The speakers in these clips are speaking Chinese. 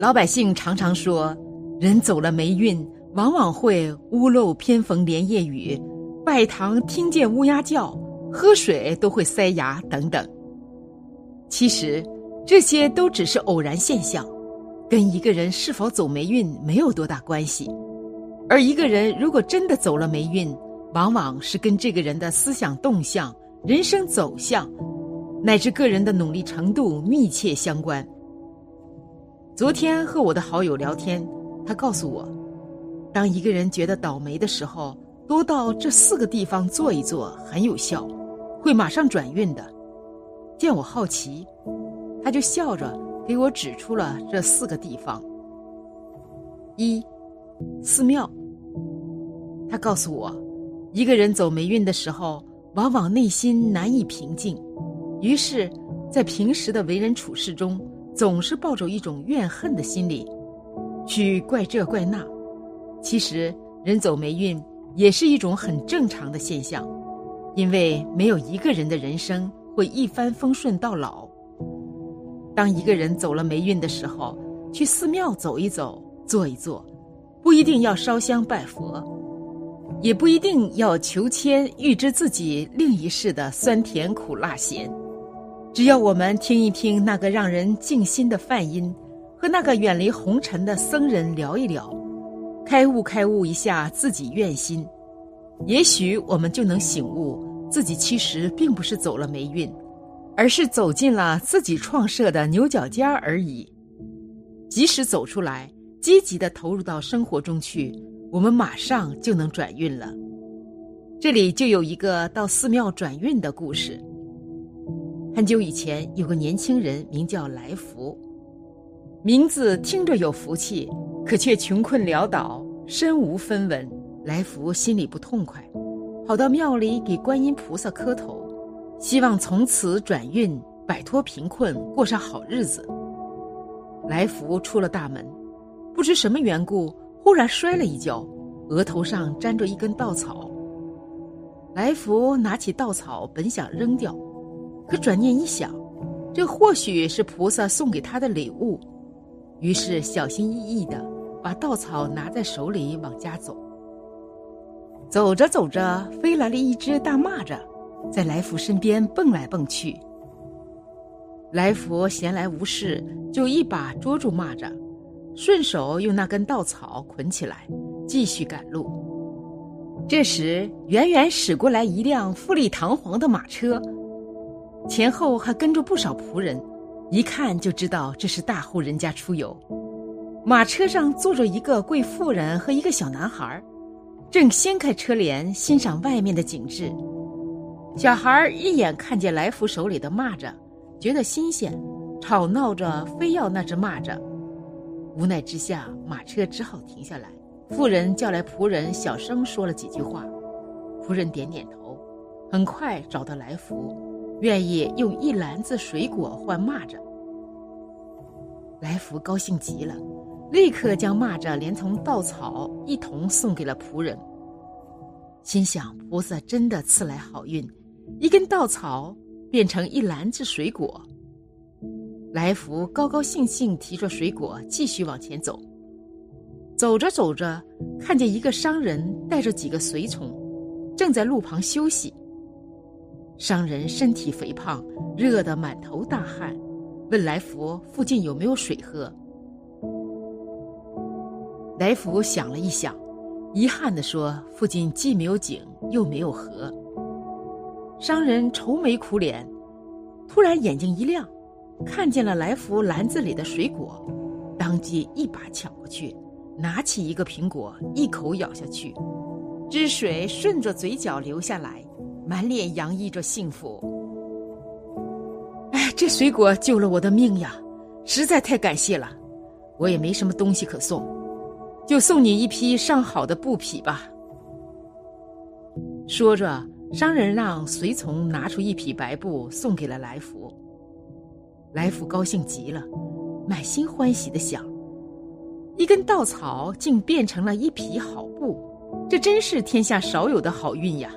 老百姓常常说，人走了霉运，往往会屋漏偏逢连夜雨，拜堂听见乌鸦叫，喝水都会塞牙等等。其实，这些都只是偶然现象，跟一个人是否走霉运没有多大关系。而一个人如果真的走了霉运，往往是跟这个人的思想动向、人生走向，乃至个人的努力程度密切相关。昨天和我的好友聊天，他告诉我，当一个人觉得倒霉的时候，多到这四个地方坐一坐很有效，会马上转运的。见我好奇，他就笑着给我指出了这四个地方。一，寺庙。他告诉我，一个人走霉运的时候，往往内心难以平静，于是，在平时的为人处事中。总是抱着一种怨恨的心理，去怪这怪那。其实，人走霉运也是一种很正常的现象，因为没有一个人的人生会一帆风顺到老。当一个人走了霉运的时候，去寺庙走一走、坐一坐，不一定要烧香拜佛，也不一定要求签预知自己另一世的酸甜苦辣咸。只要我们听一听那个让人静心的梵音，和那个远离红尘的僧人聊一聊，开悟开悟一下自己愿心，也许我们就能醒悟，自己其实并不是走了霉运，而是走进了自己创设的牛角尖而已。即使走出来，积极的投入到生活中去，我们马上就能转运了。这里就有一个到寺庙转运的故事。很久以前，有个年轻人名叫来福，名字听着有福气，可却穷困潦倒，身无分文。来福心里不痛快，跑到庙里给观音菩萨磕头，希望从此转运，摆脱贫困，过上好日子。来福出了大门，不知什么缘故，忽然摔了一跤，额头上沾着一根稻草。来福拿起稻草，本想扔掉。可转念一想，这或许是菩萨送给他的礼物，于是小心翼翼的把稻草拿在手里往家走。走着走着，飞来了一只大蚂蚱，在来福身边蹦来蹦去。来福闲来无事，就一把捉住蚂蚱，顺手用那根稻草捆起来，继续赶路。这时，远远驶过来一辆富丽堂皇的马车。前后还跟着不少仆人，一看就知道这是大户人家出游。马车上坐着一个贵妇人和一个小男孩，正掀开车帘欣赏外面的景致。小孩一眼看见来福手里的蚂蚱，觉得新鲜，吵闹着非要那只蚂蚱。无奈之下，马车只好停下来。妇人叫来仆人，小声说了几句话。仆人点点头，很快找到来福。愿意用一篮子水果换蚂蚱，来福高兴极了，立刻将蚂蚱连同稻草一同送给了仆人。心想菩萨真的赐来好运，一根稻草变成一篮子水果。来福高高兴兴提着水果继续往前走，走着走着，看见一个商人带着几个随从，正在路旁休息。商人身体肥胖，热得满头大汗，问来福附近有没有水喝。来福想了一想，遗憾地说：“附近既没有井，又没有河。”商人愁眉苦脸，突然眼睛一亮，看见了来福篮子里的水果，当即一把抢过去，拿起一个苹果，一口咬下去，汁水顺着嘴角流下来。满脸洋溢着幸福。哎，这水果救了我的命呀，实在太感谢了。我也没什么东西可送，就送你一匹上好的布匹吧。说着，商人让随从拿出一匹白布送给了来福。来福高兴极了，满心欢喜的想：一根稻草竟变成了一匹好布，这真是天下少有的好运呀！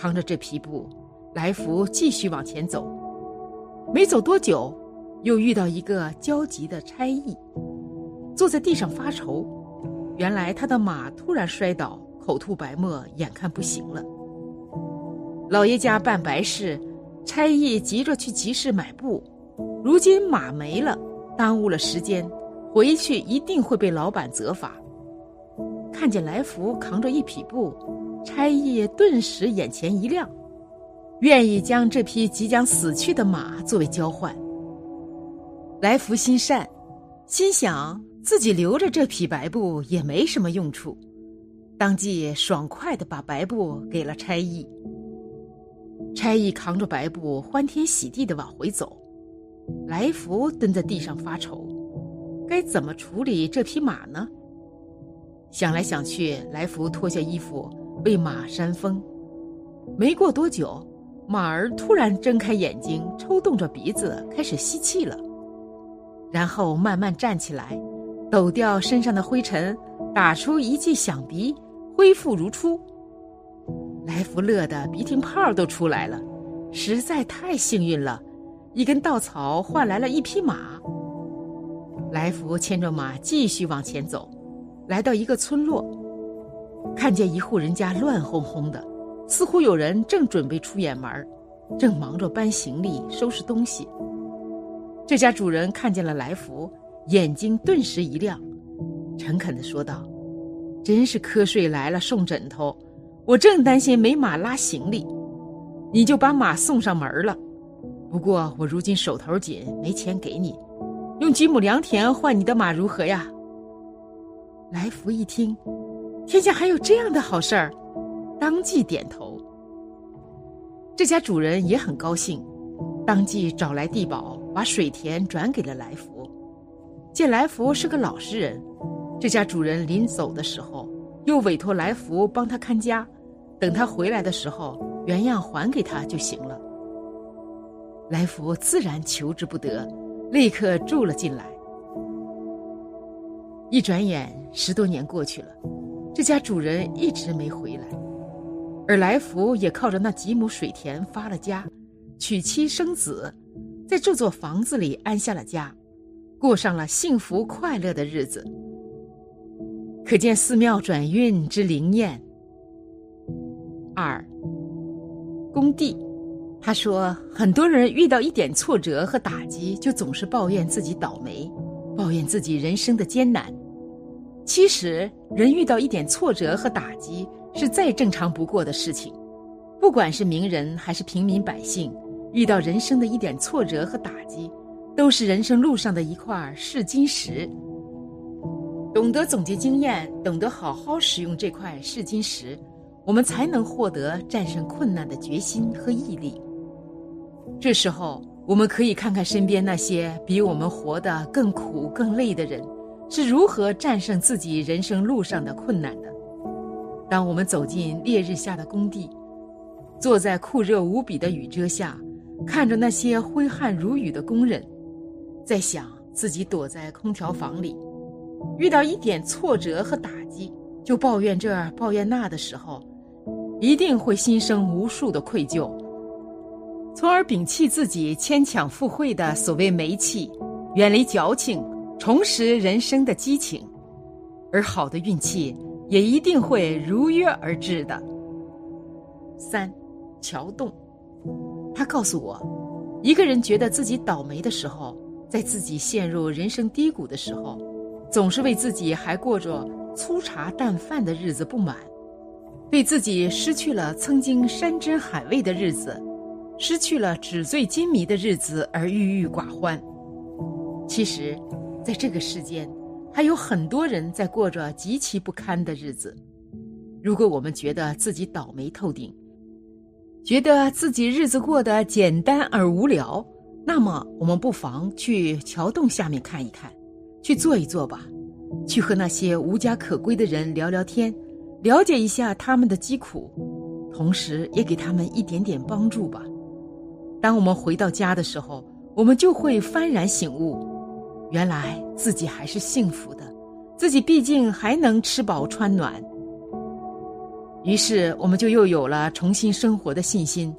扛着这皮布，来福继续往前走。没走多久，又遇到一个焦急的差役，坐在地上发愁。原来他的马突然摔倒，口吐白沫，眼看不行了。老爷家办白事，差役急着去集市买布，如今马没了，耽误了时间，回去一定会被老板责罚。看见来福扛着一匹布，差役顿时眼前一亮，愿意将这匹即将死去的马作为交换。来福心善，心想。自己留着这匹白布也没什么用处，当即爽快的把白布给了差役。差役扛着白布，欢天喜地的往回走。来福蹲在地上发愁，该怎么处理这匹马呢？想来想去，来福脱下衣服为马扇风。没过多久，马儿突然睁开眼睛，抽动着鼻子开始吸气了，然后慢慢站起来。抖掉身上的灰尘，打出一记响鼻，恢复如初。来福乐得鼻涕泡都出来了，实在太幸运了，一根稻草换来了一匹马。来福牵着马继续往前走，来到一个村落，看见一户人家乱哄哄的，似乎有人正准备出远门，正忙着搬行李、收拾东西。这家主人看见了来福。眼睛顿时一亮，诚恳的说道：“真是瞌睡来了送枕头，我正担心没马拉行李，你就把马送上门了。不过我如今手头紧，没钱给你，用几亩良田换你的马如何呀？”来福一听，天下还有这样的好事儿，当即点头。这家主人也很高兴，当即找来地保，把水田转给了来福。见来福是个老实人，这家主人临走的时候，又委托来福帮他看家，等他回来的时候，原样还给他就行了。来福自然求之不得，立刻住了进来。一转眼，十多年过去了，这家主人一直没回来，而来福也靠着那几亩水田发了家，娶妻生子，在这座房子里安下了家。过上了幸福快乐的日子，可见寺庙转运之灵验。二，工地，他说，很多人遇到一点挫折和打击，就总是抱怨自己倒霉，抱怨自己人生的艰难。其实，人遇到一点挫折和打击是再正常不过的事情，不管是名人还是平民百姓，遇到人生的一点挫折和打击。都是人生路上的一块试金石。懂得总结经验，懂得好好使用这块试金石，我们才能获得战胜困难的决心和毅力。这时候，我们可以看看身边那些比我们活得更苦、更累的人，是如何战胜自己人生路上的困难的。当我们走进烈日下的工地，坐在酷热无比的雨遮下，看着那些挥汗如雨的工人。在想自己躲在空调房里，遇到一点挫折和打击，就抱怨这抱怨那的时候，一定会心生无数的愧疚，从而摒弃自己牵强附会的所谓霉气，远离矫情，重拾人生的激情，而好的运气也一定会如约而至的。三，桥洞，他告诉我，一个人觉得自己倒霉的时候。在自己陷入人生低谷的时候，总是为自己还过着粗茶淡饭的日子不满，对自己失去了曾经山珍海味的日子，失去了纸醉金迷的日子而郁郁寡欢。其实，在这个世间，还有很多人在过着极其不堪的日子。如果我们觉得自己倒霉透顶，觉得自己日子过得简单而无聊，那么，我们不妨去桥洞下面看一看，去坐一坐吧，去和那些无家可归的人聊聊天，了解一下他们的疾苦，同时也给他们一点点帮助吧。当我们回到家的时候，我们就会幡然醒悟，原来自己还是幸福的，自己毕竟还能吃饱穿暖。于是，我们就又有了重新生活的信心，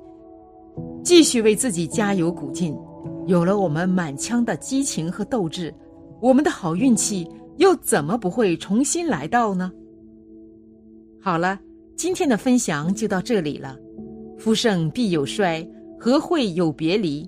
继续为自己加油鼓劲。有了我们满腔的激情和斗志，我们的好运气又怎么不会重新来到呢？好了，今天的分享就到这里了。夫盛必有衰，和会有别离？